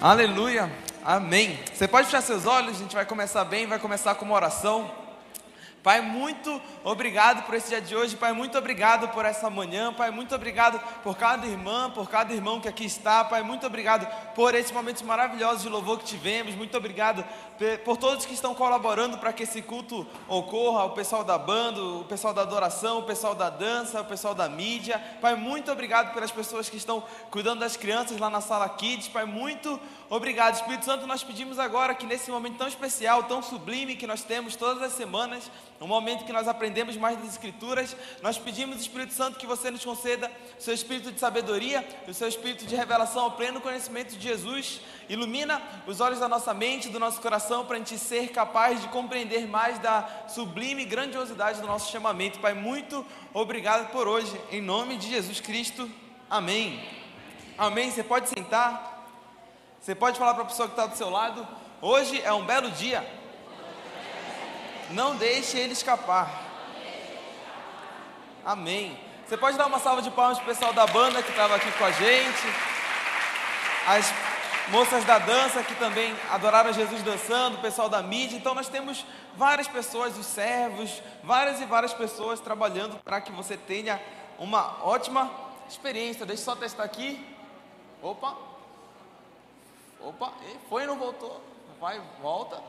Aleluia, amém. Você pode fechar seus olhos, a gente vai começar bem, vai começar com uma oração. Pai, muito obrigado por esse dia de hoje, Pai, muito obrigado por essa manhã, Pai, muito obrigado por cada irmã, por cada irmão que aqui está, Pai, muito obrigado por esses momentos maravilhosos de louvor que tivemos, muito obrigado por todos que estão colaborando para que esse culto ocorra, o pessoal da banda, o pessoal da adoração, o pessoal da dança, o pessoal da mídia, Pai, muito obrigado pelas pessoas que estão cuidando das crianças lá na sala Kids, Pai, muito obrigado, Espírito Santo, nós pedimos agora que nesse momento tão especial, tão sublime que nós temos todas as semanas, no momento que nós aprendemos mais das Escrituras, nós pedimos, Espírito Santo, que você nos conceda o seu espírito de sabedoria, o seu espírito de revelação ao pleno conhecimento de Jesus. Ilumina os olhos da nossa mente, do nosso coração, para a gente ser capaz de compreender mais da sublime grandiosidade do nosso chamamento. Pai, muito obrigado por hoje, em nome de Jesus Cristo. Amém. Amém. Você pode sentar. Você pode falar para a pessoa que está do seu lado. Hoje é um belo dia. Não deixe ele escapar. Amém. Você pode dar uma salva de palmas para o pessoal da banda que estava aqui com a gente. As moças da dança que também adoraram Jesus dançando, o pessoal da mídia. Então nós temos várias pessoas, os servos, várias e várias pessoas trabalhando para que você tenha uma ótima experiência. Deixa eu só testar aqui. Opa. Opa, foi e não voltou. Vai, volta.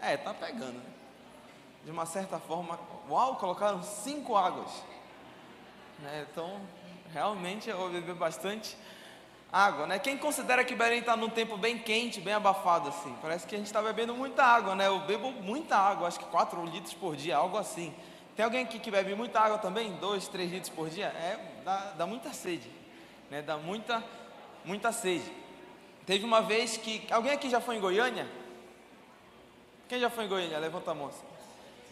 É, tá pegando. De uma certa forma, uau, colocaram cinco águas. Né? Então, realmente eu vou beber bastante água, né? Quem considera que Belém está num tempo bem quente, bem abafado assim? Parece que a gente está bebendo muita água, né? Eu bebo muita água, acho que 4 litros por dia, algo assim. Tem alguém aqui que bebe muita água também? 2, 3 litros por dia? É, dá, dá muita sede, né? Dá muita, muita sede. Teve uma vez que. Alguém aqui já foi em Goiânia? Quem já foi em Goiânia? Levanta a mão. Assim.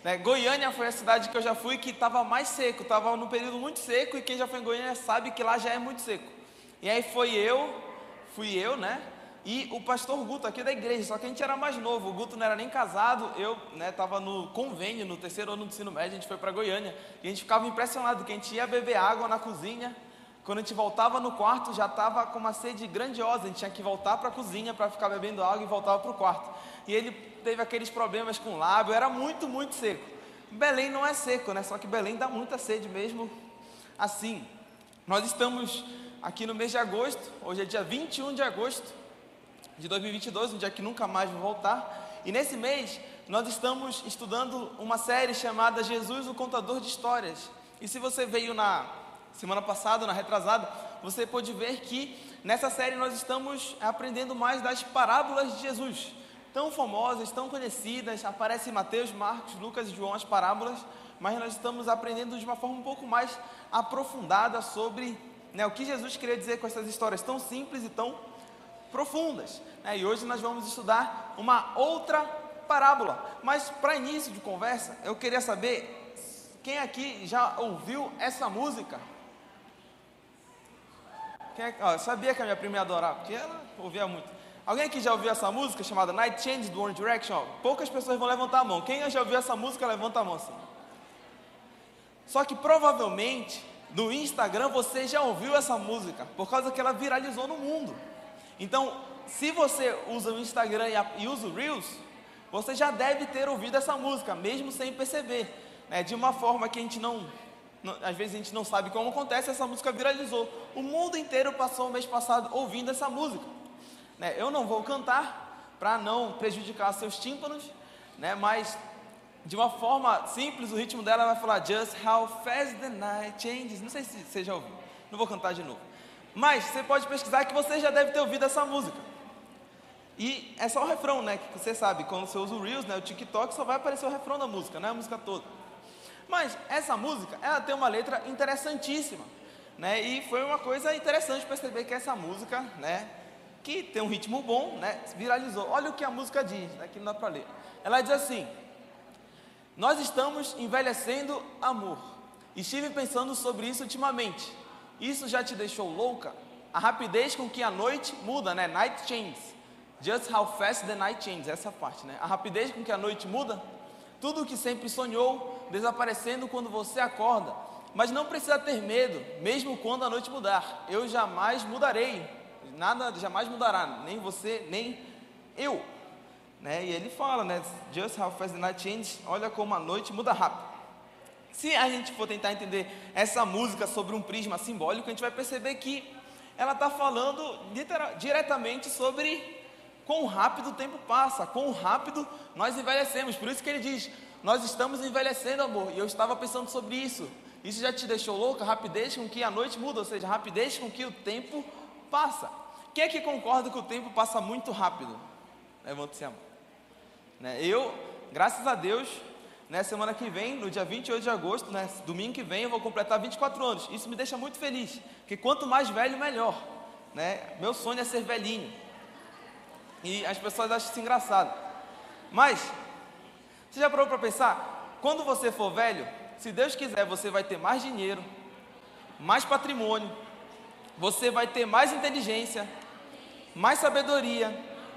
Né? Goiânia foi a cidade que eu já fui que estava mais seco, estava num período muito seco e quem já foi em Goiânia sabe que lá já é muito seco. E aí foi eu, fui eu, né? E o pastor Guto aqui da igreja, só que a gente era mais novo, o Guto não era nem casado, eu estava né, no convênio, no terceiro ano do ensino médio, a gente foi para Goiânia e a gente ficava impressionado que a gente ia beber água na cozinha, quando a gente voltava no quarto já estava com uma sede grandiosa, a gente tinha que voltar para a cozinha para ficar bebendo água e voltava para o quarto. E ele teve aqueles problemas com o lábio, era muito, muito seco. Belém não é seco, né? Só que Belém dá muita sede mesmo assim. Nós estamos aqui no mês de agosto, hoje é dia 21 de agosto de 2022, um dia que nunca mais vou voltar. E nesse mês nós estamos estudando uma série chamada Jesus, o Contador de Histórias. E se você veio na semana passada, na retrasada, você pode ver que nessa série nós estamos aprendendo mais das parábolas de Jesus tão famosas, tão conhecidas, aparecem em Mateus, Marcos, Lucas e João as parábolas, mas nós estamos aprendendo de uma forma um pouco mais aprofundada sobre né, o que Jesus queria dizer com essas histórias tão simples e tão profundas. Né? E hoje nós vamos estudar uma outra parábola. Mas para início de conversa, eu queria saber quem aqui já ouviu essa música? Quem é, ó, sabia que a minha prima ia adorar, porque ela ouvia muito. Alguém aqui já ouviu essa música chamada Night Change do One Direction? Poucas pessoas vão levantar a mão. Quem já ouviu essa música, levanta a mão assim. Só que provavelmente no Instagram você já ouviu essa música, por causa que ela viralizou no mundo. Então, se você usa o Instagram e usa o Reels, você já deve ter ouvido essa música, mesmo sem perceber. Né? De uma forma que a gente não, às vezes a gente não sabe como acontece, essa música viralizou. O mundo inteiro passou o mês passado ouvindo essa música. Né? Eu não vou cantar para não prejudicar seus tímpanos, né? mas de uma forma simples, o ritmo dela vai falar Just how fast the night changes. Não sei se você já ouviu, não vou cantar de novo. Mas você pode pesquisar que você já deve ter ouvido essa música. E é só o refrão, né? Que você sabe, quando você usa o Reels, né, o TikTok, só vai aparecer o refrão da música, não é a música toda. Mas essa música, ela tem uma letra interessantíssima, né? E foi uma coisa interessante perceber que essa música, né, que tem um ritmo bom, né? Viralizou. Olha o que a música diz, aqui não dá para ler. Ela diz assim: Nós estamos envelhecendo amor. Estive pensando sobre isso ultimamente. Isso já te deixou louca? A rapidez com que a noite muda, né? Night changes. Just how fast the night changes. Essa parte, né? A rapidez com que a noite muda. Tudo o que sempre sonhou desaparecendo quando você acorda. Mas não precisa ter medo, mesmo quando a noite mudar. Eu jamais mudarei nada jamais mudará, nem você, nem eu. Né? E ele fala, né? Just how fast the night changes, olha como a noite muda rápido. Se a gente for tentar entender essa música sobre um prisma simbólico, a gente vai perceber que ela está falando diretamente sobre quão rápido o tempo passa, quão rápido nós envelhecemos. Por isso que ele diz: Nós estamos envelhecendo, amor. E eu estava pensando sobre isso. Isso já te deixou louca? Rapidez com que a noite muda, ou seja, rapidez com que o tempo passa. Quem é que concorda que o tempo passa muito rápido? Levanta-se a mão. Né? Eu, graças a Deus, né, semana que vem, no dia 28 de agosto, né, domingo que vem, eu vou completar 24 anos. Isso me deixa muito feliz, porque quanto mais velho, melhor. Né? Meu sonho é ser velhinho. E as pessoas acham isso engraçado. Mas, você já parou para pensar? Quando você for velho, se Deus quiser, você vai ter mais dinheiro, mais patrimônio, você vai ter mais inteligência, mais sabedoria,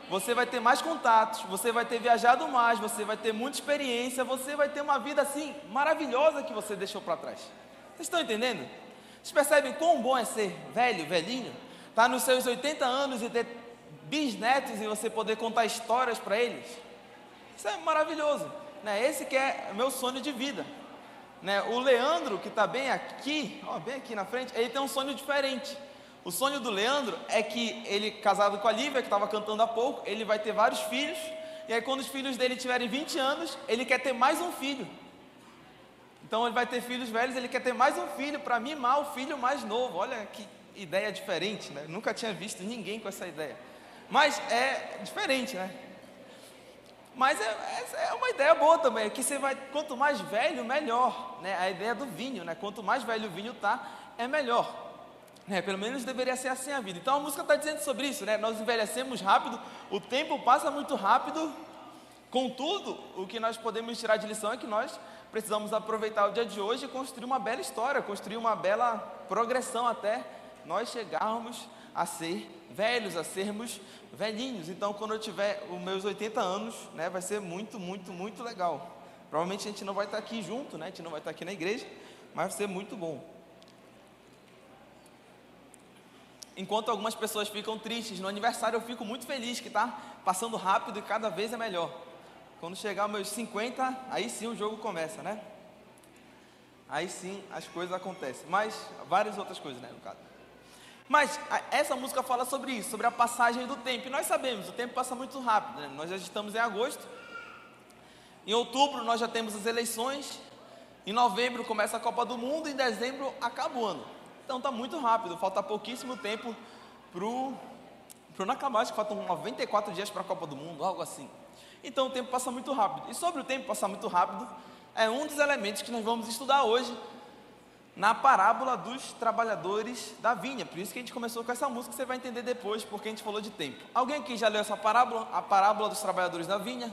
você vai ter mais contatos, você vai ter viajado mais, você vai ter muita experiência, você vai ter uma vida assim maravilhosa que você deixou para trás. Vocês estão entendendo? Vocês percebem quão bom é ser velho, velhinho? Tá nos seus 80 anos e ter bisnetos e você poder contar histórias para eles? Isso é maravilhoso, né? Esse que é meu sonho de vida. Né? O Leandro, que está bem aqui, ó, bem aqui na frente, ele tem um sonho diferente. O sonho do Leandro é que ele, casado com a Lívia, que estava cantando há pouco, ele vai ter vários filhos, e aí quando os filhos dele tiverem 20 anos, ele quer ter mais um filho. Então ele vai ter filhos velhos, ele quer ter mais um filho para mimar o filho mais novo. Olha que ideia diferente, né? Nunca tinha visto ninguém com essa ideia. Mas é diferente, né? Mas é, é, uma ideia boa também, que você vai, quanto mais velho, melhor. Né? A ideia do vinho, né? Quanto mais velho o vinho tá, é melhor. É, pelo menos deveria ser assim a vida. Então a música está dizendo sobre isso, né? Nós envelhecemos rápido, o tempo passa muito rápido. Contudo, o que nós podemos tirar de lição é que nós precisamos aproveitar o dia de hoje e construir uma bela história, construir uma bela progressão até nós chegarmos a ser velhos, a sermos velhinhos. Então, quando eu tiver os meus 80 anos, né, vai ser muito, muito, muito legal. Provavelmente a gente não vai estar aqui junto, né? A gente não vai estar aqui na igreja, mas vai ser muito bom. Enquanto algumas pessoas ficam tristes no aniversário, eu fico muito feliz que está passando rápido e cada vez é melhor. Quando chegar meus 50, aí sim o jogo começa, né? Aí sim as coisas acontecem. Mas várias outras coisas, né, no caso. Mas essa música fala sobre isso, sobre a passagem do tempo. E nós sabemos, o tempo passa muito rápido. Né? Nós já estamos em agosto. Em outubro nós já temos as eleições. Em novembro começa a Copa do Mundo. Em dezembro acaba o ano. Então está muito rápido, falta pouquíssimo tempo para o acabar, acho que faltam 94 dias para a Copa do Mundo, algo assim. Então o tempo passa muito rápido. E sobre o tempo passar muito rápido, é um dos elementos que nós vamos estudar hoje na parábola dos trabalhadores da vinha. Por isso que a gente começou com essa música, você vai entender depois porque a gente falou de tempo. Alguém aqui já leu essa parábola? A parábola dos trabalhadores da vinha?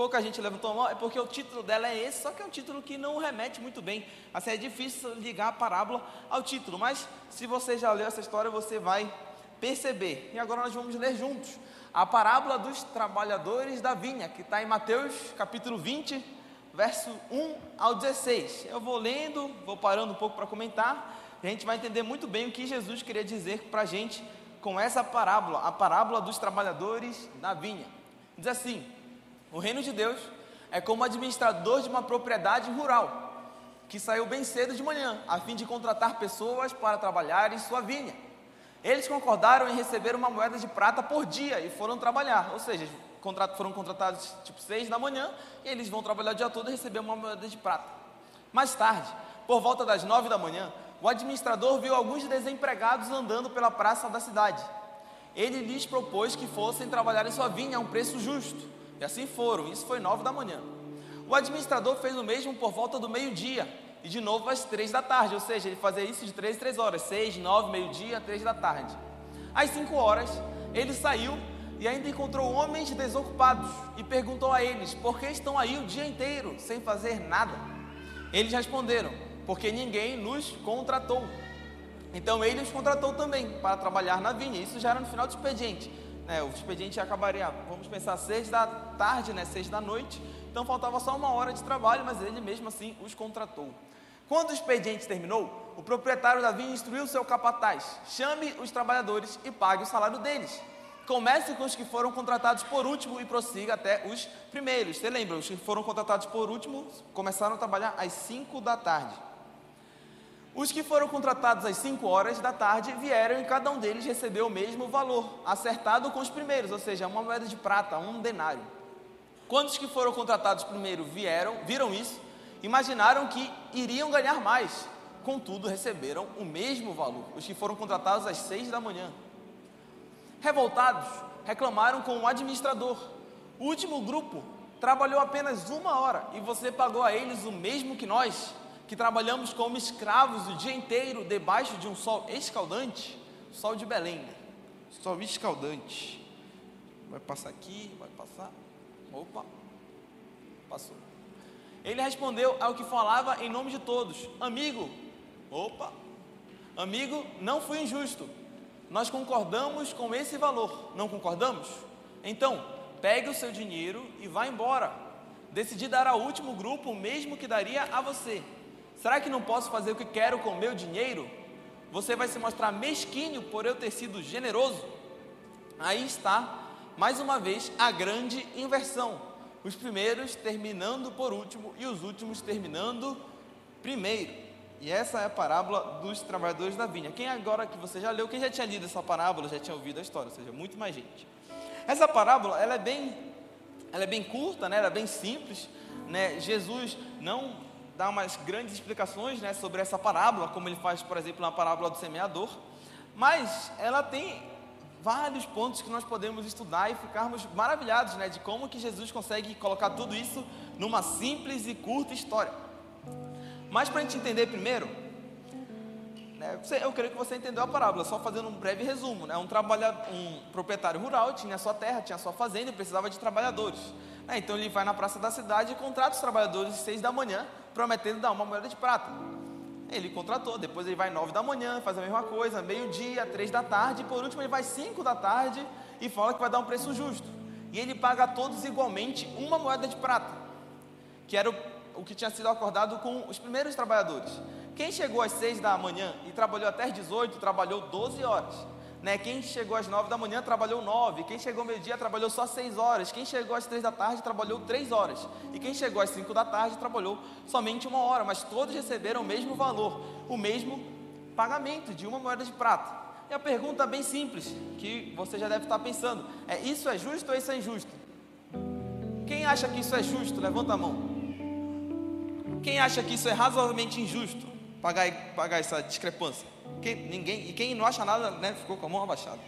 pouca gente levantou a mão, é porque o título dela é esse, só que é um título que não remete muito bem. Assim, é difícil ligar a parábola ao título, mas se você já leu essa história, você vai perceber. E agora nós vamos ler juntos a parábola dos trabalhadores da vinha, que está em Mateus capítulo 20, verso 1 ao 16. Eu vou lendo, vou parando um pouco para comentar, a gente vai entender muito bem o que Jesus queria dizer para a gente com essa parábola, a parábola dos trabalhadores da vinha. Diz assim: o reino de Deus é como administrador de uma propriedade rural que saiu bem cedo de manhã, a fim de contratar pessoas para trabalhar em sua vinha. Eles concordaram em receber uma moeda de prata por dia e foram trabalhar, ou seja, foram contratados tipo seis da manhã e eles vão trabalhar o dia todo e receber uma moeda de prata. Mais tarde, por volta das nove da manhã, o administrador viu alguns desempregados andando pela praça da cidade. Ele lhes propôs que fossem trabalhar em sua vinha a um preço justo. E assim foram, isso foi nove da manhã. O administrador fez o mesmo por volta do meio-dia e de novo às três da tarde, ou seja, ele fazia isso de três em três horas, seis, nove, meio-dia, três da tarde. Às cinco horas, ele saiu e ainda encontrou homens desocupados e perguntou a eles: por que estão aí o dia inteiro sem fazer nada? Eles responderam: porque ninguém nos contratou. Então ele os contratou também para trabalhar na vinha. Isso já era no final do expediente né, o expediente acabaria, vamos pensar, seis da tarde, né, seis da noite, então faltava só uma hora de trabalho, mas ele mesmo assim os contratou. Quando o expediente terminou, o proprietário da vinha instruiu seu capataz: chame os trabalhadores e pague o salário deles. Comece com os que foram contratados por último e prossiga até os primeiros. Você lembra, os que foram contratados por último começaram a trabalhar às 5 da tarde. Os que foram contratados às 5 horas da tarde vieram e cada um deles recebeu o mesmo valor, acertado com os primeiros, ou seja, uma moeda de prata, um denário. Quando os que foram contratados primeiro vieram, viram isso, imaginaram que iriam ganhar mais, contudo receberam o mesmo valor, os que foram contratados às 6 da manhã. Revoltados, reclamaram com o administrador. O último grupo trabalhou apenas uma hora e você pagou a eles o mesmo que nós, que trabalhamos como escravos o dia inteiro debaixo de um sol escaldante sol de Belém. Sol escaldante. Vai passar aqui, vai passar. Opa, passou. Ele respondeu ao que falava em nome de todos: Amigo, opa, amigo, não fui injusto nós concordamos com esse valor, não concordamos? Então, pegue o seu dinheiro e vá embora. Decidi dar ao último grupo o mesmo que daria a você. Será que não posso fazer o que quero com o meu dinheiro? Você vai se mostrar mesquinho por eu ter sido generoso? Aí está, mais uma vez, a grande inversão. Os primeiros terminando por último e os últimos terminando primeiro. E essa é a parábola dos trabalhadores da vinha. Quem agora que você já leu, quem já tinha lido essa parábola, já tinha ouvido a história, ou seja, muito mais gente. Essa parábola, ela é bem, ela é bem curta, né? Ela é bem simples, né? Jesus não dá umas grandes explicações, né, sobre essa parábola, como ele faz, por exemplo, na parábola do semeador, mas ela tem vários pontos que nós podemos estudar e ficarmos maravilhados, né, de como que Jesus consegue colocar tudo isso numa simples e curta história. Mas para a gente entender primeiro, né, eu creio que você entendeu a parábola, só fazendo um breve resumo. Né, um, um proprietário rural tinha sua terra, tinha sua fazenda e precisava de trabalhadores. Né, então ele vai na praça da cidade e contrata os trabalhadores às seis da manhã, prometendo dar uma moeda de prata. Ele contratou, depois ele vai nove da manhã, faz a mesma coisa, meio-dia, três da tarde, e por último ele vai cinco da tarde e fala que vai dar um preço justo. E ele paga a todos igualmente uma moeda de prata, que era o o que tinha sido acordado com os primeiros trabalhadores. Quem chegou às 6 da manhã e trabalhou até às 18, trabalhou 12 horas. Né? Quem chegou às 9 da manhã trabalhou 9. Quem chegou ao meio-dia trabalhou só 6 horas. Quem chegou às 3 da tarde trabalhou 3 horas. E quem chegou às 5 da tarde trabalhou somente uma hora. Mas todos receberam o mesmo valor, o mesmo pagamento de uma moeda de prata. E a pergunta bem simples, que você já deve estar pensando: é isso é justo ou isso é injusto? Quem acha que isso é justo? Levanta a mão. Quem acha que isso é razoavelmente injusto, pagar, pagar essa discrepância? Quem, ninguém, e quem não acha nada, né, ficou com a mão abaixada.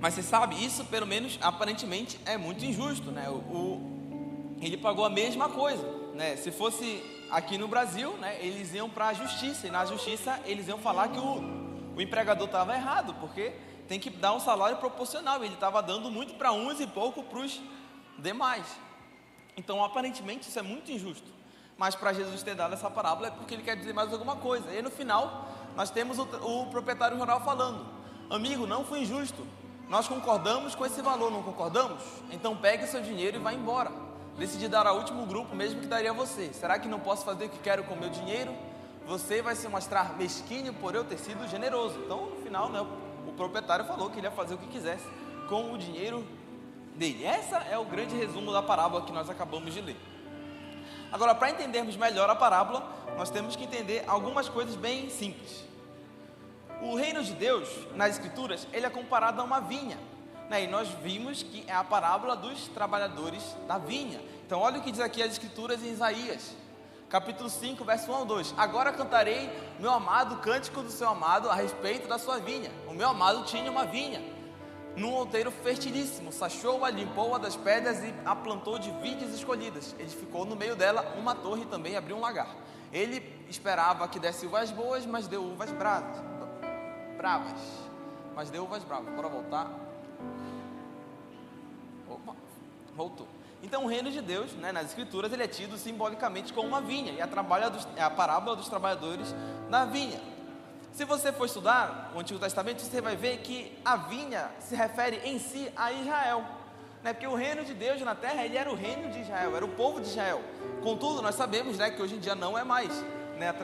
Mas você sabe, isso pelo menos aparentemente é muito injusto, né? O, o, ele pagou a mesma coisa, né? Se fosse aqui no Brasil, né, eles iam para a justiça e na justiça eles iam falar que o, o empregador estava errado, porque tem que dar um salário proporcional. Ele estava dando muito para uns e pouco para os demais. Então, aparentemente, isso é muito injusto. Mas para Jesus ter dado essa parábola é porque ele quer dizer mais alguma coisa. E no final, nós temos o, o proprietário rural falando: Amigo, não foi injusto. Nós concordamos com esse valor, não concordamos? Então pegue seu dinheiro e vá embora. Decidi dar ao último grupo, mesmo que daria a você. Será que não posso fazer o que quero com o meu dinheiro? Você vai se mostrar mesquinho por eu ter sido generoso. Então, no final, né, o proprietário falou que ele ia fazer o que quisesse com o dinheiro dele. Essa é o grande resumo da parábola que nós acabamos de ler. Agora, para entendermos melhor a parábola, nós temos que entender algumas coisas bem simples. O reino de Deus, nas Escrituras, ele é comparado a uma vinha. Né? E nós vimos que é a parábola dos trabalhadores da vinha. Então, olha o que diz aqui as Escrituras em Isaías, capítulo 5, verso 1 ao 2. Agora cantarei, meu amado, cântico do seu amado a respeito da sua vinha. O meu amado tinha uma vinha num outeiro fertilíssimo, sachou-a, limpou-a das pedras e a plantou de vides escolhidas. Edificou no meio dela uma torre e também abriu um lagar. Ele esperava que desse uvas boas, mas deu uvas bravas. Bravas. Mas deu uvas bravas. Bora voltar. Opa, voltou. Então, o reino de Deus, né, nas Escrituras, ele é tido simbolicamente como uma vinha, e a, trabalha dos, é a parábola dos trabalhadores na vinha. Se você for estudar o Antigo Testamento, você vai ver que a vinha se refere em si a Israel. né? Porque o reino de Deus na terra, ele era o reino de Israel, era o povo de Israel. Contudo, nós sabemos, né, que hoje em dia não é mais, né?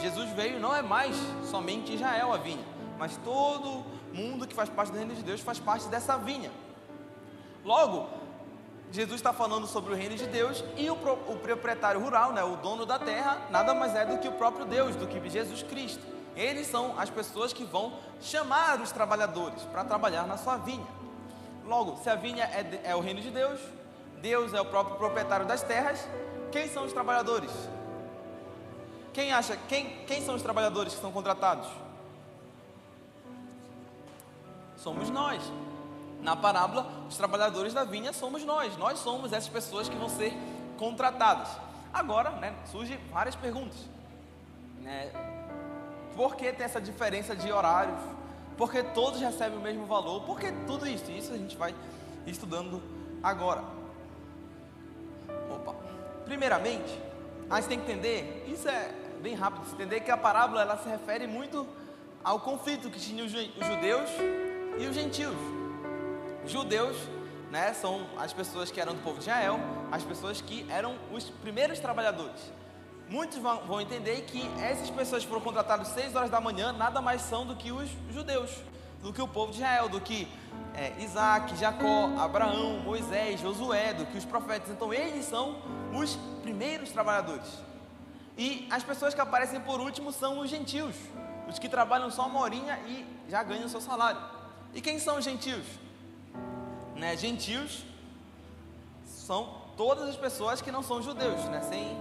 Jesus veio não é mais somente Israel a vinha, mas todo mundo que faz parte do reino de Deus faz parte dessa vinha. Logo, Jesus está falando sobre o reino de Deus e o, o, proprietário rural, né, o dono da terra, nada mais é do que o próprio Deus, do que Jesus Cristo. Eles são as pessoas que vão chamar os trabalhadores para trabalhar na sua vinha. Logo, se a vinha é, é o reino de Deus, Deus é o próprio proprietário das terras, quem são os trabalhadores? Quem acha, quem, quem são os trabalhadores que são contratados? Somos nós. Na parábola, os trabalhadores da vinha somos nós. Nós somos essas pessoas que vão ser contratadas. Agora, né, surgem várias perguntas. Né? Por que tem essa diferença de horários? Por que todos recebem o mesmo valor? Por que tudo isso? Isso a gente vai estudando agora. Opa. Primeiramente, a gente tem que entender, isso é bem rápido, entender que a parábola ela se refere muito ao conflito que tinham os judeus e os gentios. Judeus, né, são as pessoas que eram do povo de Israel, as pessoas que eram os primeiros trabalhadores. Muitos vão, entender que essas pessoas que foram contratadas às 6 horas da manhã nada mais são do que os judeus, do que o povo de Israel, do que é, Isaac, Jacó, Abraão, Moisés, Josué, do que os profetas. Então eles são os primeiros trabalhadores. E as pessoas que aparecem por último são os gentios, os que trabalham só uma horinha e já ganham seu salário. E quem são os gentios? Né, gentios são todas as pessoas que não são judeus, né, sem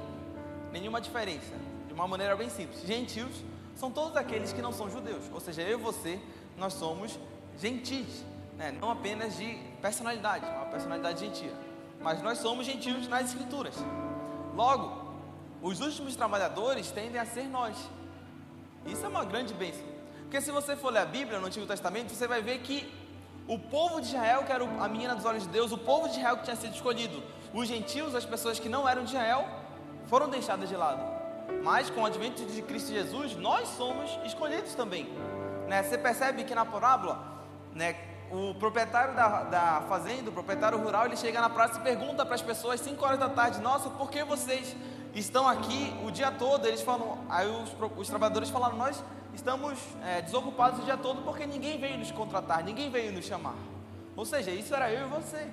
nenhuma diferença, de uma maneira bem simples. Gentios são todos aqueles que não são judeus, ou seja, eu e você, nós somos gentis, né, não apenas de personalidade, uma personalidade gentia, mas nós somos gentios nas escrituras. Logo, os últimos trabalhadores tendem a ser nós. Isso é uma grande bênção. Porque se você for ler a Bíblia no Antigo Testamento, você vai ver que o povo de Israel, que era a menina dos olhos de Deus, o povo de Israel que tinha sido escolhido, os gentios, as pessoas que não eram de Israel, foram deixadas de lado. Mas com o advento de Cristo Jesus, nós somos escolhidos também. Né? Você percebe que na parábola, né, o proprietário da, da fazenda, o proprietário rural, ele chega na praça e pergunta para as pessoas 5 horas da tarde: Nossa, por que vocês estão aqui o dia todo. Eles falam, aí os, os trabalhadores falaram: Nós estamos é, desocupados o dia todo porque ninguém veio nos contratar, ninguém veio nos chamar. Ou seja, isso era eu e você.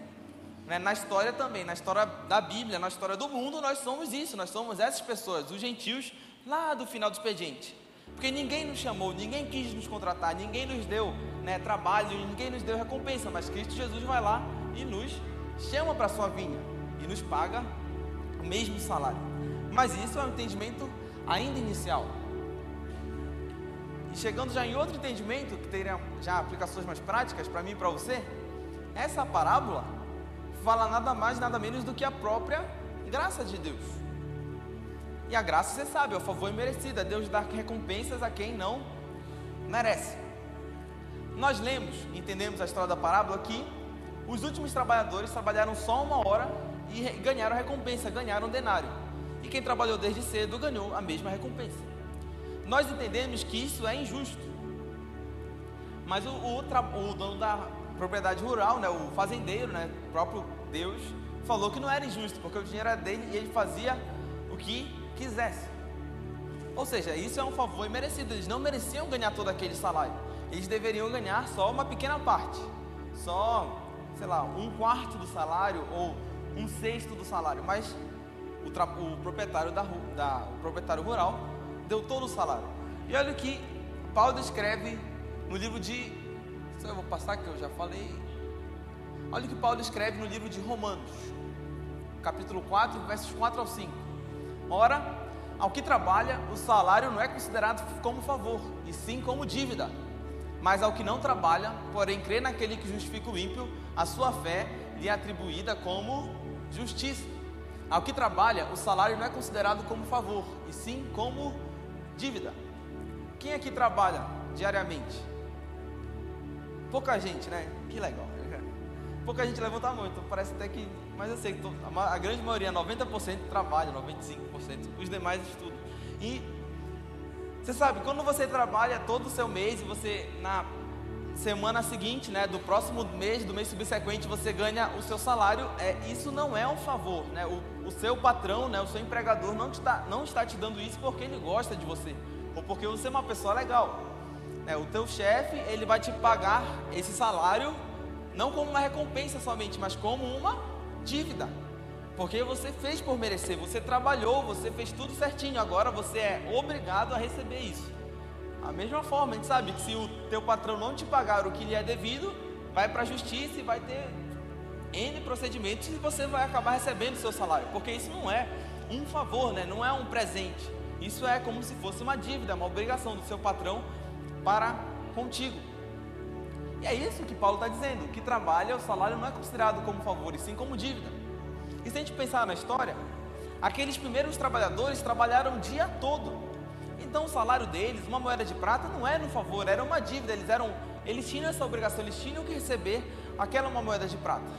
Né? Na história também, na história da Bíblia, na história do mundo, nós somos isso, nós somos essas pessoas, os gentios, lá do final do expediente. Porque ninguém nos chamou, ninguém quis nos contratar, ninguém nos deu né, trabalho, ninguém nos deu recompensa, mas Cristo Jesus vai lá e nos chama para sua vinha e nos paga o mesmo salário. Mas isso é um entendimento ainda inicial. E chegando já em outro entendimento, que teria já aplicações mais práticas para mim e para você, essa parábola fala nada mais, nada menos do que a própria graça de Deus. E a graça, você sabe, é o favor imerecido, é Deus dar recompensas a quem não merece. Nós lemos, entendemos a história da parábola que os últimos trabalhadores trabalharam só uma hora e ganharam recompensa, ganharam denário e quem trabalhou desde cedo ganhou a mesma recompensa. Nós entendemos que isso é injusto. Mas o, o, o dono da propriedade rural, né, o fazendeiro, né, o próprio Deus, falou que não era injusto, porque o dinheiro era dele e ele fazia o que quisesse. Ou seja, isso é um favor imerecido. Eles não mereciam ganhar todo aquele salário. Eles deveriam ganhar só uma pequena parte. Só, sei lá, um quarto do salário ou um sexto do salário. Mas o, o proprietário, da, da, o proprietário rural deu todo o salário. E olha o que Paulo escreve no livro de. Eu vou passar que eu já falei. Olha o que Paulo escreve no livro de Romanos, capítulo 4, versos 4 ao 5. Ora, ao que trabalha, o salário não é considerado como favor, e sim como dívida. Mas ao que não trabalha, porém crê naquele que justifica o ímpio, a sua fé lhe é atribuída como justiça. Ao que trabalha, o salário não é considerado como favor, e sim como dívida. Quem aqui trabalha diariamente? Pouca gente, né? Que legal. Pouca gente levanta a mão, então parece até que. Mas eu sei que a grande maioria, 90% trabalha, 95%, os demais estudam. E você sabe, quando você trabalha todo o seu mês, você na semana seguinte, né, do próximo mês, do mês subsequente, você ganha o seu salário, é, isso não é um favor, né? O, o seu patrão, né, o seu empregador não está, não está te dando isso porque ele gosta de você, ou porque você é uma pessoa legal. Né? O teu chefe, ele vai te pagar esse salário não como uma recompensa somente, mas como uma dívida. Porque você fez por merecer, você trabalhou, você fez tudo certinho, agora você é obrigado a receber isso. A mesma forma, a gente sabe que se o teu patrão não te pagar o que lhe é devido, vai para a justiça e vai ter N procedimentos e você vai acabar recebendo o seu salário, porque isso não é um favor, né? não é um presente. Isso é como se fosse uma dívida, uma obrigação do seu patrão para contigo. E é isso que Paulo está dizendo: que trabalha, o salário não é considerado como favor, e sim como dívida. E se a gente pensar na história, aqueles primeiros trabalhadores trabalharam o dia todo então o salário deles, uma moeda de prata, não era um favor, era uma dívida. Eles eram, eles tinham essa obrigação, eles tinham que receber aquela uma moeda de prata.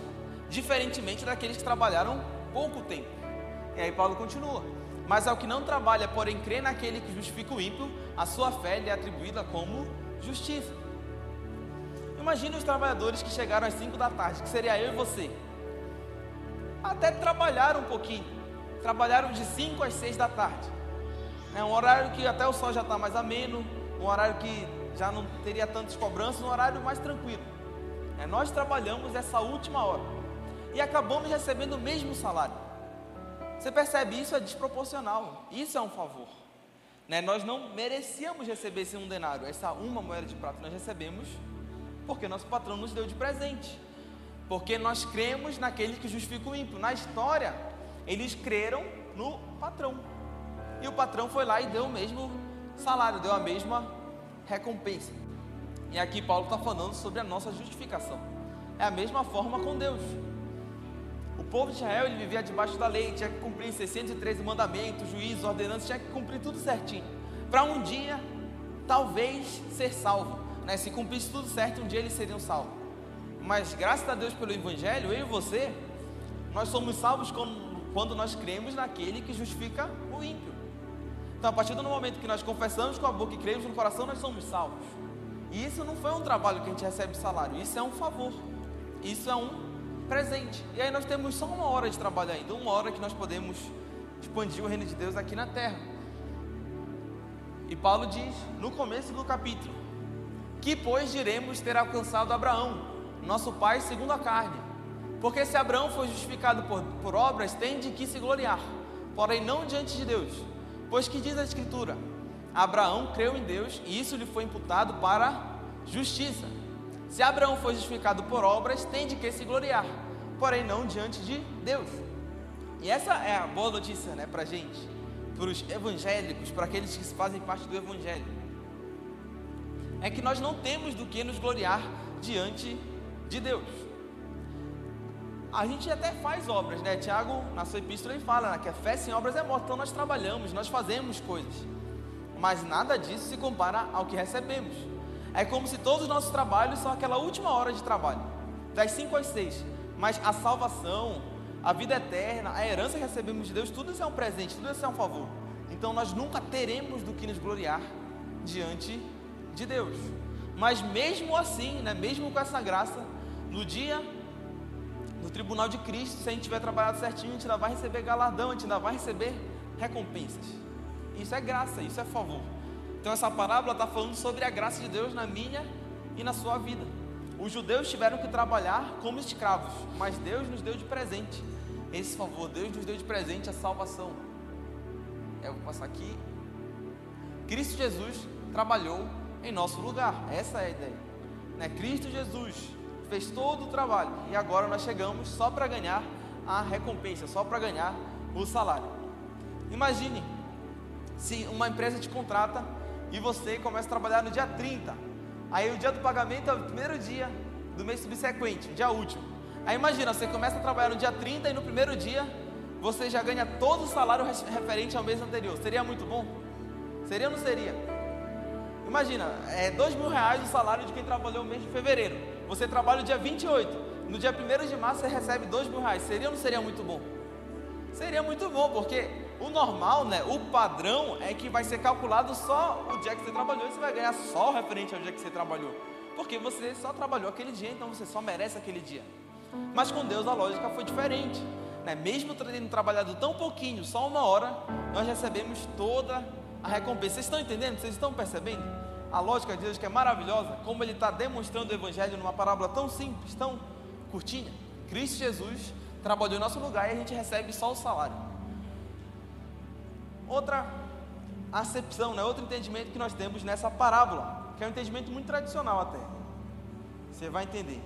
Diferentemente daqueles que trabalharam pouco tempo. E aí Paulo continua. Mas ao que não trabalha, porém crê naquele que justifica o ímpio, a sua fé lhe é atribuída como justiça. Imagine os trabalhadores que chegaram às 5 da tarde, que seria eu e você. Até trabalharam um pouquinho. Trabalharam de 5 às 6 da tarde. É um horário que até o sol já está mais ameno, um horário que já não teria tantas cobranças, um horário mais tranquilo. É, nós trabalhamos essa última hora e acabamos recebendo o mesmo salário. Você percebe isso é desproporcional. Isso é um favor. Né? Nós não merecíamos receber esse um denário, essa uma moeda de prata nós recebemos porque nosso patrão nos deu de presente. Porque nós cremos naquele que justifica o ímpio. Na história, eles creram no patrão. E o patrão foi lá e deu o mesmo salário, deu a mesma recompensa. E aqui Paulo está falando sobre a nossa justificação. É a mesma forma com Deus. Povo de Israel ele vivia debaixo da lei, tinha que cumprir 613 mandamentos, juízos, ordenanças, tinha que cumprir tudo certinho. Para um dia, talvez ser salvo. Né? Se cumprisse tudo certo, um dia eles seriam salvos. Mas graças a Deus pelo Evangelho, eu e você, nós somos salvos quando, quando nós cremos naquele que justifica o ímpio. Então, a partir do momento que nós confessamos com a boca e cremos no coração, nós somos salvos. E isso não foi um trabalho que a gente recebe salário, isso é um favor, isso é um presente. E aí nós temos só uma hora de trabalho ainda, uma hora que nós podemos expandir o reino de Deus aqui na terra. E Paulo diz no começo do capítulo: Que pois diremos ter alcançado Abraão, nosso pai segundo a carne? Porque se Abraão foi justificado por, por obras, tem de que se gloriar, porém não diante de Deus. Pois que diz a Escritura? Abraão creu em Deus e isso lhe foi imputado para justiça. Se Abraão foi justificado por obras, tem de que se gloriar, porém não diante de Deus. E essa é a boa notícia né, para gente, para os evangélicos, para aqueles que fazem parte do Evangelho. É que nós não temos do que nos gloriar diante de Deus. A gente até faz obras, né? Tiago, na sua epístola, ele fala né, que a fé sem obras é morta. Então nós trabalhamos, nós fazemos coisas. Mas nada disso se compara ao que recebemos. É como se todos os nossos trabalhos são aquela última hora de trabalho, das 5 às 6. Mas a salvação, a vida eterna, a herança que recebemos de Deus, tudo isso é um presente, tudo isso é um favor. Então nós nunca teremos do que nos gloriar diante de Deus. Mas mesmo assim, né, mesmo com essa graça, no dia no tribunal de Cristo, se a gente tiver trabalhado certinho, a gente ainda vai receber galardão, a gente ainda vai receber recompensas. Isso é graça, isso é favor. Então essa parábola está falando sobre a graça de Deus na minha e na sua vida. Os judeus tiveram que trabalhar como escravos, mas Deus nos deu de presente esse favor. Deus nos deu de presente a salvação. Eu vou passar aqui. Cristo Jesus trabalhou em nosso lugar. Essa é a ideia. Né? Cristo Jesus fez todo o trabalho e agora nós chegamos só para ganhar a recompensa, só para ganhar o salário. Imagine se uma empresa te contrata e você começa a trabalhar no dia 30. Aí o dia do pagamento é o primeiro dia do mês subsequente, o dia último. Aí imagina, você começa a trabalhar no dia 30 e no primeiro dia você já ganha todo o salário referente ao mês anterior. Seria muito bom? Seria ou não seria? Imagina, é dois mil reais o salário de quem trabalhou o mês de fevereiro. Você trabalha o dia 28, no dia 1 de março você recebe 2 mil reais. Seria ou não seria muito bom? Seria muito bom, porque o normal, né, o padrão é que vai ser calculado só o dia que você trabalhou e você vai ganhar só referente ao dia que você trabalhou. porque você só trabalhou aquele dia, então você só merece aquele dia. Mas com Deus a lógica foi diferente. Né? Mesmo tendo trabalhado tão pouquinho, só uma hora, nós recebemos toda a recompensa. Vocês estão entendendo? Vocês estão percebendo? A lógica de Deus que é maravilhosa, como Ele está demonstrando o Evangelho numa parábola tão simples, tão curtinha. Cristo Jesus trabalhou em nosso lugar e a gente recebe só o salário. Outra acepção, né? outro entendimento que nós temos nessa parábola, que é um entendimento muito tradicional até. Você vai entender.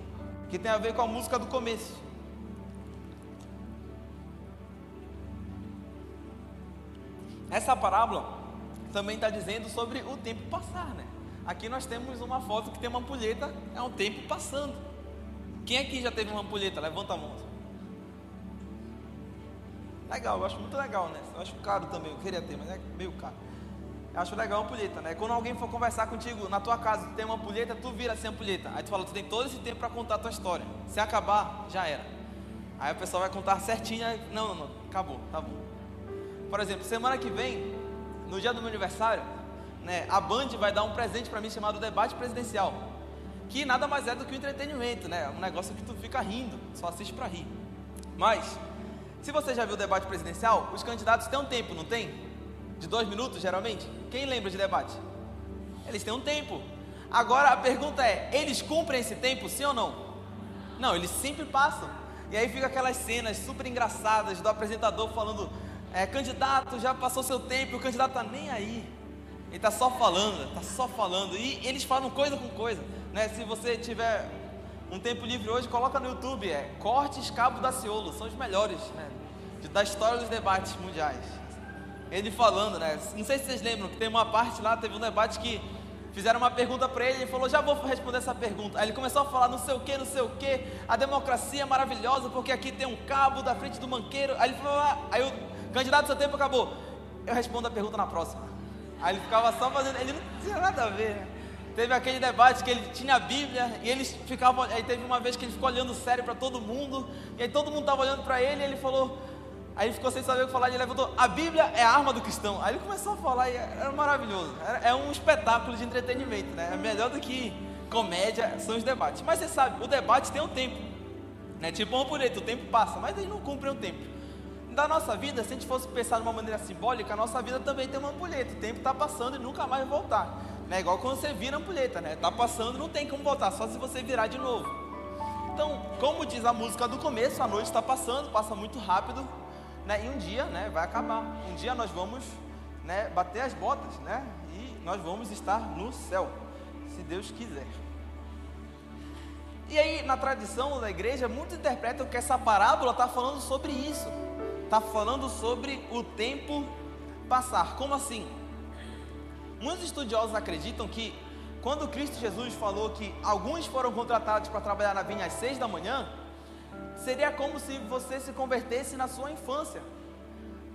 Que tem a ver com a música do começo. Essa parábola também está dizendo sobre o tempo passar, né? Aqui nós temos uma foto que tem uma ampulheta, é um tempo passando. Quem aqui já teve uma ampulheta? Levanta a mão. Legal, eu acho muito legal, né? Eu acho caro também, eu queria ter, mas é meio caro. Eu acho legal a ampulheta, né? Quando alguém for conversar contigo na tua casa, tu tem uma ampulheta, tu vira assim a ampulheta. Aí tu fala, tu tem todo esse tempo para contar a tua história. Se acabar, já era. Aí o pessoal vai contar certinho, aí, não, não, não, acabou, tá bom. Por exemplo, semana que vem, no dia do meu aniversário, né, a Band vai dar um presente para mim chamado debate presidencial, que nada mais é do que um entretenimento, né? Um negócio que tu fica rindo, só assiste para rir. Mas se você já viu o debate presidencial, os candidatos têm um tempo, não tem? De dois minutos, geralmente. Quem lembra de debate? Eles têm um tempo. Agora a pergunta é: eles cumprem esse tempo, sim ou não? Não, eles sempre passam. E aí fica aquelas cenas super engraçadas do apresentador falando: é, candidato, já passou seu tempo, o candidato tá nem aí. Ele está só falando, está só falando. E eles falam coisa com coisa. Né? Se você tiver um tempo livre hoje, coloca no YouTube, é Cortes Cabo da Ciolo, são os melhores né? da história dos debates mundiais. Ele falando, né? Não sei se vocês lembram que tem uma parte lá, teve um debate que fizeram uma pergunta para ele, ele falou, já vou responder essa pergunta. Aí ele começou a falar não sei o que, não sei o que, a democracia é maravilhosa porque aqui tem um cabo da frente do manqueiro. Aí ele falou, ah, aí o candidato, seu tempo acabou. Eu respondo a pergunta na próxima. Aí ele ficava só fazendo, ele não tinha nada a ver, né? Teve aquele debate que ele tinha a Bíblia e eles ficavam. Aí teve uma vez que ele ficou olhando sério para todo mundo, e aí todo mundo estava olhando para ele e ele falou. Aí ele ficou sem saber o que falar, e ele levantou: A Bíblia é a arma do cristão. Aí ele começou a falar e era maravilhoso. Era, é um espetáculo de entretenimento, né? É melhor do que comédia, são os debates. Mas você sabe, o debate tem um tempo, né? Tipo um ampulheta, o tempo passa, mas eles não cumprem o tempo. Da nossa vida, se a gente fosse pensar de uma maneira simbólica, a nossa vida também tem uma ampulheta. O tempo está passando e nunca mais voltar. É igual quando você vira a ampulheta, né? Tá passando, não tem como voltar, só se você virar de novo. Então, como diz a música do começo, a noite está passando, passa muito rápido, né? E um dia, né, vai acabar. Um dia nós vamos, né, bater as botas, né? E nós vamos estar no céu, se Deus quiser. E aí, na tradição da igreja, muitos interpretam que essa parábola está falando sobre isso. Está falando sobre o tempo passar. Como assim? Muitos estudiosos acreditam que quando Cristo Jesus falou que alguns foram contratados para trabalhar na vinha às seis da manhã, seria como se você se convertesse na sua infância.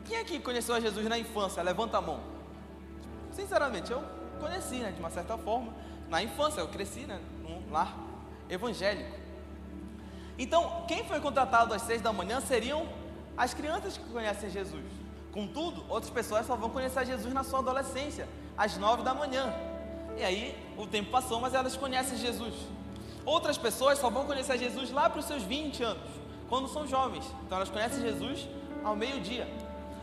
Quem aqui conheceu a Jesus na infância? Levanta a mão. Sinceramente, eu conheci, né, de uma certa forma. Na infância, eu cresci, né, num lar evangélico. Então, quem foi contratado às seis da manhã seriam as crianças que conhecem Jesus. Contudo, outras pessoas só vão conhecer Jesus na sua adolescência, às nove da manhã. E aí o tempo passou, mas elas conhecem Jesus. Outras pessoas só vão conhecer Jesus lá para os seus 20 anos, quando são jovens. Então elas conhecem Jesus ao meio-dia.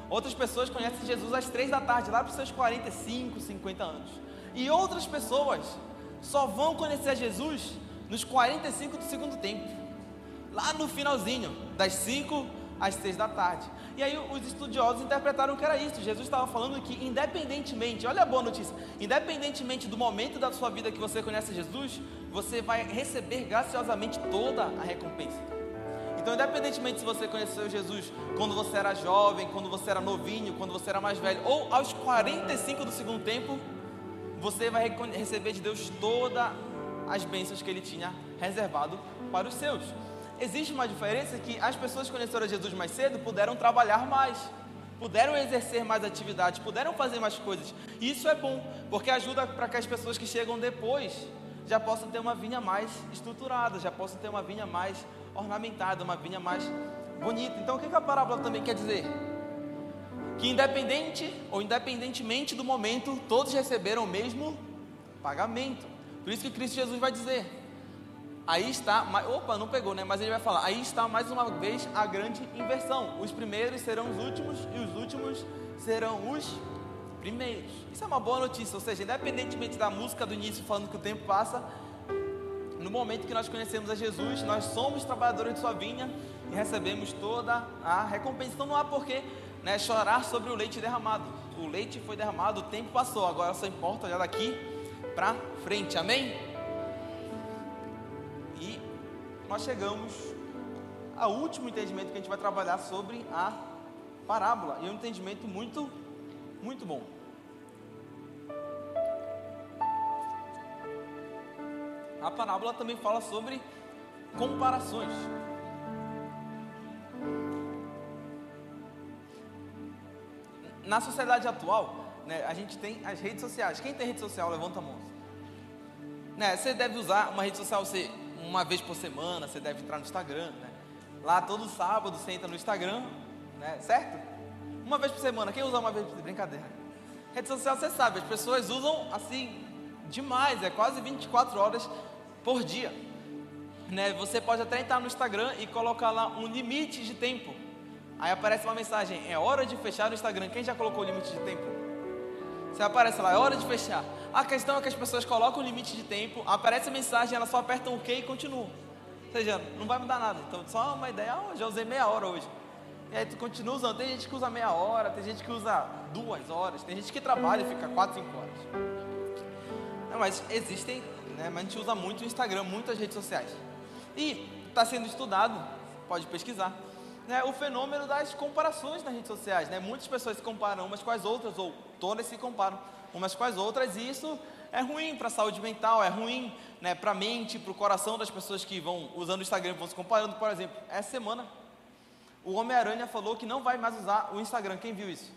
Outras pessoas conhecem Jesus às três da tarde, lá para os seus 45, 50 anos. E outras pessoas só vão conhecer Jesus nos 45 do segundo tempo, lá no finalzinho, das 5 às 6 da tarde. E aí os estudiosos interpretaram que era isso. Jesus estava falando que independentemente, olha a boa notícia, independentemente do momento da sua vida que você conhece Jesus, você vai receber graciosamente toda a recompensa. Então, independentemente se você conheceu Jesus quando você era jovem, quando você era novinho, quando você era mais velho, ou aos 45 do segundo tempo, você vai receber de Deus todas as bênçãos que Ele tinha reservado para os seus existe uma diferença que as pessoas que conheceram Jesus mais cedo puderam trabalhar mais, puderam exercer mais atividades, puderam fazer mais coisas. E isso é bom, porque ajuda para que as pessoas que chegam depois já possam ter uma vinha mais estruturada, já possam ter uma vinha mais ornamentada, uma vinha mais bonita. Então, o que a parábola também quer dizer? Que independente ou independentemente do momento, todos receberam o mesmo pagamento. Por isso que Cristo Jesus vai dizer: aí está, opa, não pegou, né? Mas ele vai falar: aí está mais uma vez a grande inversão. Os primeiros serão os últimos e os últimos serão os primeiros. Isso é uma boa notícia, ou seja, independentemente da música do início falando que o tempo passa, no momento que nós conhecemos a Jesus, nós somos trabalhadores de sua vinha e recebemos toda a recompensa. Então não há porquê né, chorar sobre o leite derramado. O leite foi derramado, o tempo passou, agora só importa olhar daqui para frente, amém? Nós chegamos ao último entendimento que a gente vai trabalhar sobre a parábola, e é um entendimento muito, muito bom. A parábola também fala sobre comparações. Na sociedade atual, né, a gente tem as redes sociais. Quem tem rede social, levanta a mão. Né, você deve usar uma rede social você, uma vez por semana, você deve entrar no Instagram. Né? Lá todo sábado você entra no Instagram, né, certo? Uma vez por semana. Quem usa uma vez por semana? Brincadeira. Rede social você sabe, as pessoas usam assim demais, é quase 24 horas por dia. Né? Você pode até entrar no Instagram e colocar lá um limite de tempo. Aí aparece uma mensagem: é hora de fechar o Instagram. Quem já colocou o limite de tempo? Você aparece lá, é hora de fechar. A questão é que as pessoas colocam o limite de tempo, aparece a mensagem, elas só apertam OK e continuam. Ou seja, não vai mudar nada. Então, só uma ideia, ah, já usei meia hora hoje. E aí tu continua usando. Tem gente que usa meia hora, tem gente que usa duas horas, tem gente que trabalha e fica quatro, cinco horas. Não, mas existem né? Mas a gente usa muito o Instagram, muitas redes sociais. E está sendo estudado, pode pesquisar, né? o fenômeno das comparações nas redes sociais. Né? Muitas pessoas se comparam umas com as outras, ou todas se comparam umas com as outras, e isso é ruim para a saúde mental, é ruim né, para a mente, para o coração das pessoas que vão usando o Instagram, vão se comparando. Por exemplo, essa semana, o Homem-Aranha falou que não vai mais usar o Instagram. Quem viu isso?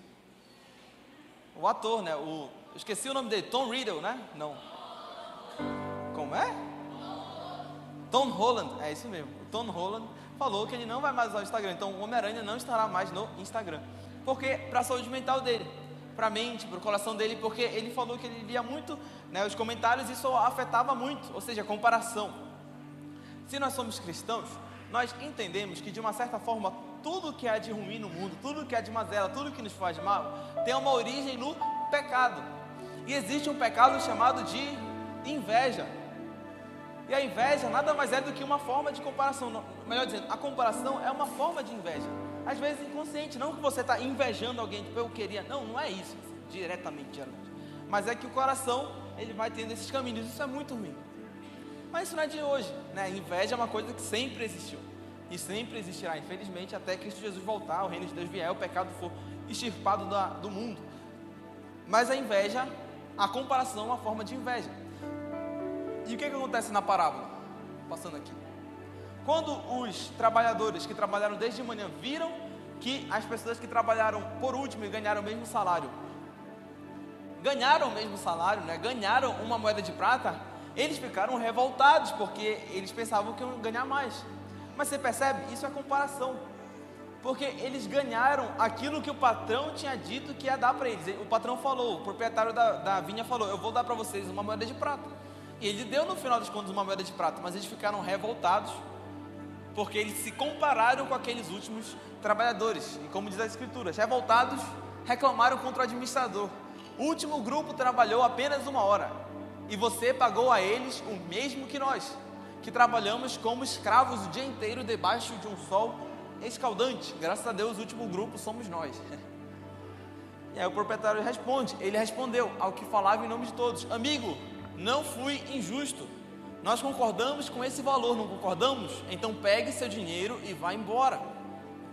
O ator, né? O, esqueci o nome dele, Tom Riddle, né? Não. Como é? Tom Holland, é isso mesmo. O Tom Holland falou que ele não vai mais usar o Instagram. Então o Homem-Aranha não estará mais no Instagram. Porque para a saúde mental dele, para a mente, para o coração dele, porque ele falou que ele lia muito né, os comentários e isso afetava muito, ou seja, comparação. Se nós somos cristãos, nós entendemos que de uma certa forma tudo que há de ruim no mundo, tudo que há de mazela, tudo que nos faz mal, tem uma origem no pecado. E existe um pecado chamado de inveja. E a inveja nada mais é do que uma forma de comparação. Melhor dizendo, a comparação é uma forma de inveja. Às vezes inconsciente, não que você está invejando alguém, tipo, eu queria. Não, não é isso, diretamente, geralmente. Mas é que o coração, ele vai tendo esses caminhos. Isso é muito ruim. Mas isso não é de hoje, né? Inveja é uma coisa que sempre existiu. E sempre existirá, infelizmente, até Cristo Jesus voltar, o reino de Deus vier, o pecado for extirpado da, do mundo. Mas a inveja, a comparação é uma forma de inveja. E o que, que acontece na parábola? Passando aqui. Quando os trabalhadores que trabalharam desde manhã viram que as pessoas que trabalharam por último e ganharam o mesmo salário, ganharam o mesmo salário, né? ganharam uma moeda de prata, eles ficaram revoltados porque eles pensavam que iam ganhar mais. Mas você percebe? Isso é comparação. Porque eles ganharam aquilo que o patrão tinha dito que ia dar para eles. O patrão falou, o proprietário da, da vinha falou: Eu vou dar para vocês uma moeda de prata. E ele deu no final das contas uma moeda de prata, mas eles ficaram revoltados, porque eles se compararam com aqueles últimos trabalhadores. E como diz a Escritura, revoltados reclamaram contra o administrador. O último grupo trabalhou apenas uma hora, e você pagou a eles o mesmo que nós, que trabalhamos como escravos o dia inteiro debaixo de um sol escaldante. Graças a Deus, o último grupo somos nós. E aí o proprietário responde, ele respondeu ao que falava em nome de todos: Amigo, não fui injusto. Nós concordamos com esse valor, não concordamos? Então pegue seu dinheiro e vá embora.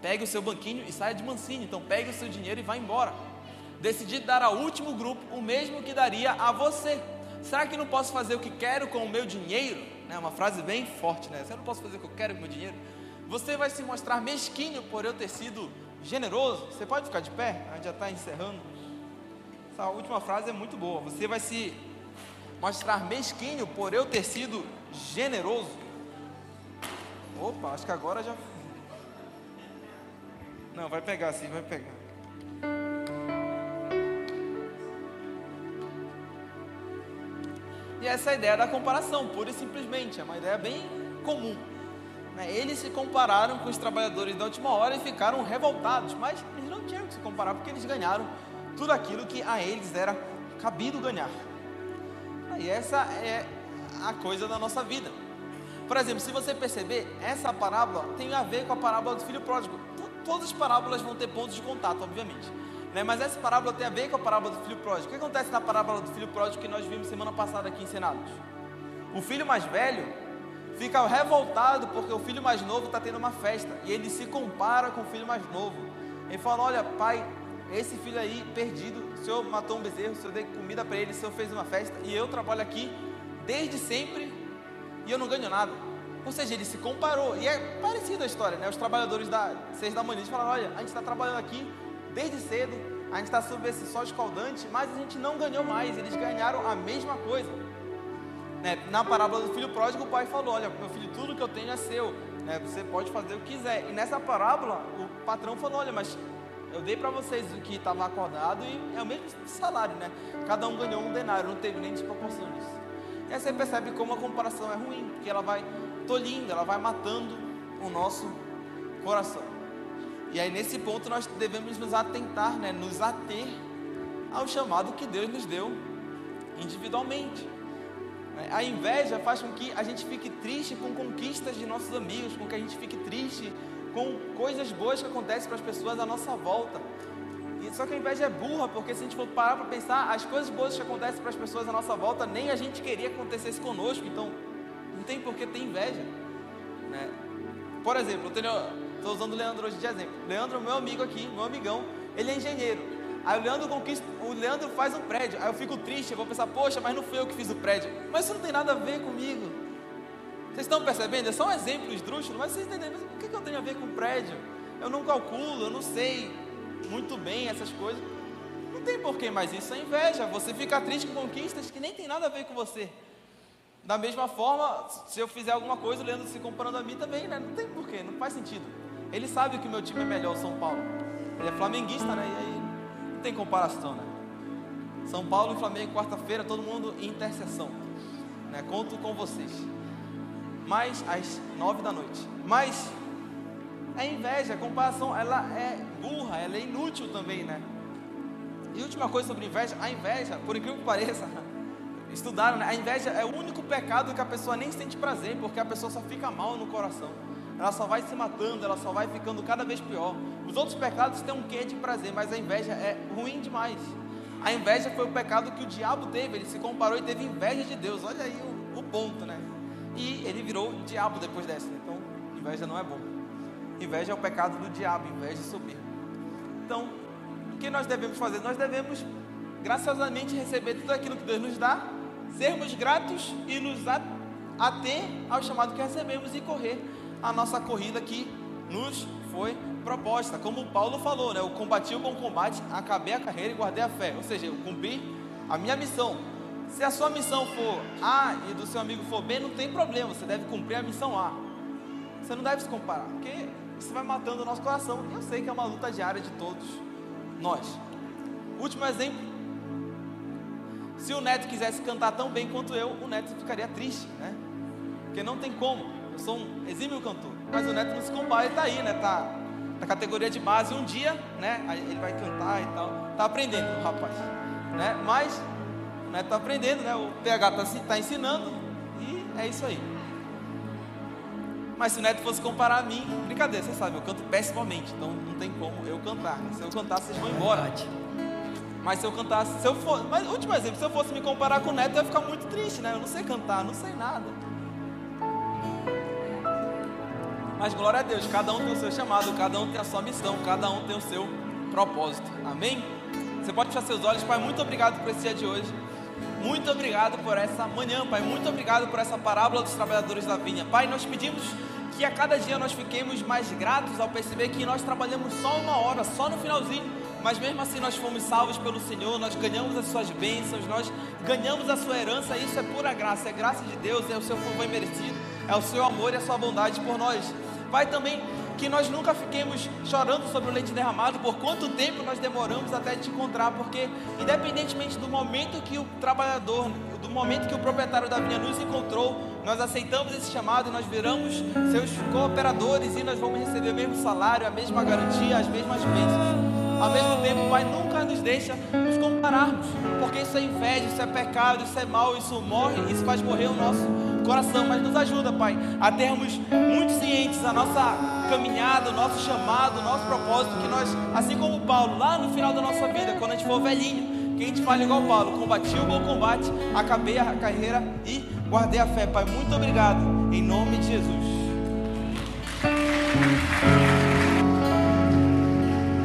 Pegue o seu banquinho e saia de mansinho. Então pegue o seu dinheiro e vá embora. Decidi dar ao último grupo o mesmo que daria a você. Será que não posso fazer o que quero com o meu dinheiro? É uma frase bem forte, né? Se eu não posso fazer o que eu quero com o meu dinheiro, você vai se mostrar mesquinho por eu ter sido generoso. Você pode ficar de pé? A gente já está encerrando. Essa última frase é muito boa. Você vai se mostrar mesquinho por eu ter sido generoso. Opa, acho que agora já. Não, vai pegar sim, vai pegar. E essa é a ideia da comparação, pura e simplesmente, é uma ideia bem comum. Né? Eles se compararam com os trabalhadores da última hora e ficaram revoltados, mas eles não tinham que se comparar porque eles ganharam tudo aquilo que a eles era cabido ganhar. E essa é a coisa da nossa vida. Por exemplo, se você perceber, essa parábola tem a ver com a parábola do filho pródigo. Todas as parábolas vão ter pontos de contato, obviamente. Né? Mas essa parábola tem a ver com a parábola do filho pródigo. O que acontece na parábola do filho pródigo que nós vimos semana passada aqui ensinados? O filho mais velho fica revoltado porque o filho mais novo está tendo uma festa e ele se compara com o filho mais novo. Ele fala: Olha, pai, esse filho aí perdido, o senhor matou um bezerro, o senhor deu comida para ele, o senhor fez uma festa e eu trabalho aqui desde sempre e eu não ganho nada. Ou seja, ele se comparou. E é parecida a história, né? Os trabalhadores da seis da manhã eles falaram: Olha, a gente está trabalhando aqui desde cedo, a gente está sob esse sol escaldante, mas a gente não ganhou mais, eles ganharam a mesma coisa. Né? Na parábola do filho pródigo, o pai falou: Olha, meu filho, tudo que eu tenho é seu, né? você pode fazer o que quiser. E nessa parábola, o patrão falou: Olha, mas eu dei para vocês o que estava acordado e é o mesmo salário, né? Cada um ganhou um denário, não teve nem desproporção disso. E aí você percebe como a comparação é ruim, porque ela vai tolhindo, ela vai matando o nosso coração. E aí nesse ponto nós devemos nos atentar, né, nos ater ao chamado que Deus nos deu individualmente. A inveja faz com que a gente fique triste com conquistas de nossos amigos, com que a gente fique triste com coisas boas que acontecem para as pessoas à nossa volta. E só que a inveja é burra, porque se a gente for parar para pensar, as coisas boas que acontecem para as pessoas à nossa volta, nem a gente queria que acontecesse conosco, então não tem por que ter inveja. Né? Por exemplo, Estou usando o Leandro hoje de exemplo. Leandro meu amigo aqui, meu amigão. Ele é engenheiro. Aí o Leandro conquista, o Leandro faz um prédio. Aí eu fico triste, eu vou pensar, poxa, mas não fui eu que fiz o prédio. Mas isso não tem nada a ver comigo. Vocês estão percebendo? É só um exemplo esdrúxulo, mas vocês entendem? Mas o que, que eu tenho a ver com prédio? Eu não calculo, eu não sei muito bem essas coisas. Não tem porquê, mas isso é inveja. Você fica triste com conquistas que nem tem nada a ver com você. Da mesma forma, se eu fizer alguma coisa, o Leandro se comparando a mim também, né? Não tem porquê, não faz sentido. Ele sabe que o meu time é melhor, o São Paulo. Ele é flamenguista, né? E aí não tem comparação, né? São Paulo e Flamengo, quarta-feira, todo mundo em intercessão. Né? Conto com vocês. Mas às nove da noite. Mas a inveja, a comparação, ela é burra, ela é inútil também, né? E última coisa sobre inveja, a inveja, por incrível que pareça, estudaram, né? A inveja é o único pecado que a pessoa nem sente prazer, porque a pessoa só fica mal no coração ela só vai se matando, ela só vai ficando cada vez pior. Os outros pecados têm um quê de prazer, mas a inveja é ruim demais. A inveja foi o pecado que o diabo teve, ele se comparou e teve inveja de Deus. Olha aí o, o ponto, né? E ele virou diabo depois dessa. Então, inveja não é bom. Inveja é o pecado do diabo, inveja e soberba. Então, o que nós devemos fazer? Nós devemos graciosamente receber tudo aquilo que Deus nos dá, sermos gratos e nos ater ao chamado que recebemos e correr a nossa corrida que nos foi proposta. Como Paulo falou, né? Eu combati o bom combate, acabei a carreira e guardei a fé. Ou seja, eu cumpri a minha missão. Se a sua missão for A e do seu amigo for B, não tem problema, você deve cumprir a missão A. Você não deve se comparar, porque isso vai matando o nosso coração. Eu sei que é uma luta diária de todos nós. Último exemplo. Se o neto quisesse cantar tão bem quanto eu, o neto ficaria triste, né? Porque não tem como sou um exímio cantor. Mas o Neto não se compara, ele está aí, né? Tá na categoria de base. Um dia, né? Ele vai cantar e tal. Tá aprendendo, rapaz. Né? Mas o Neto está aprendendo, né? O PH está tá ensinando e é isso aí. Mas se o Neto fosse comparar a mim, brincadeira, você sabe, eu canto pessimamente, então não tem como eu cantar. Se eu cantar, vocês vão embora. Mas se eu cantasse, se eu for, mas último exemplo, se eu fosse me comparar com o Neto, eu ia ficar muito triste, né? Eu não sei cantar, não sei nada. Mas glória a Deus, cada um tem o seu chamado, cada um tem a sua missão, cada um tem o seu propósito. Amém? Você pode fechar seus olhos, Pai. Muito obrigado por esse dia de hoje. Muito obrigado por essa manhã, Pai. Muito obrigado por essa parábola dos trabalhadores da vinha. Pai, nós pedimos que a cada dia nós fiquemos mais gratos ao perceber que nós trabalhamos só uma hora, só no finalzinho, mas mesmo assim nós fomos salvos pelo Senhor, nós ganhamos as suas bênçãos, nós ganhamos a sua herança, isso é pura graça, é graça de Deus, é o seu favor merecido, é o seu amor e a sua bondade por nós. Pai, também que nós nunca fiquemos chorando sobre o leite derramado, por quanto tempo nós demoramos até te encontrar, porque independentemente do momento que o trabalhador, do momento que o proprietário da vinha nos encontrou, nós aceitamos esse chamado e nós viramos seus cooperadores e nós vamos receber o mesmo salário, a mesma garantia, as mesmas bênçãos. Ao mesmo tempo, Pai, nunca nos deixa nos compararmos, porque isso é inveja, isso é pecado, isso é mal, isso morre, isso faz morrer o nosso coração. Mas nos ajuda, Pai, a termos muito cientes a nossa caminhada, o nosso chamado, o nosso propósito, que nós, assim como Paulo, lá no final da nossa vida, quando a gente for velhinho, que a gente fale igual Paulo, combati o bom combate, acabei a carreira e guardei a fé. Pai, muito obrigado, em nome de Jesus.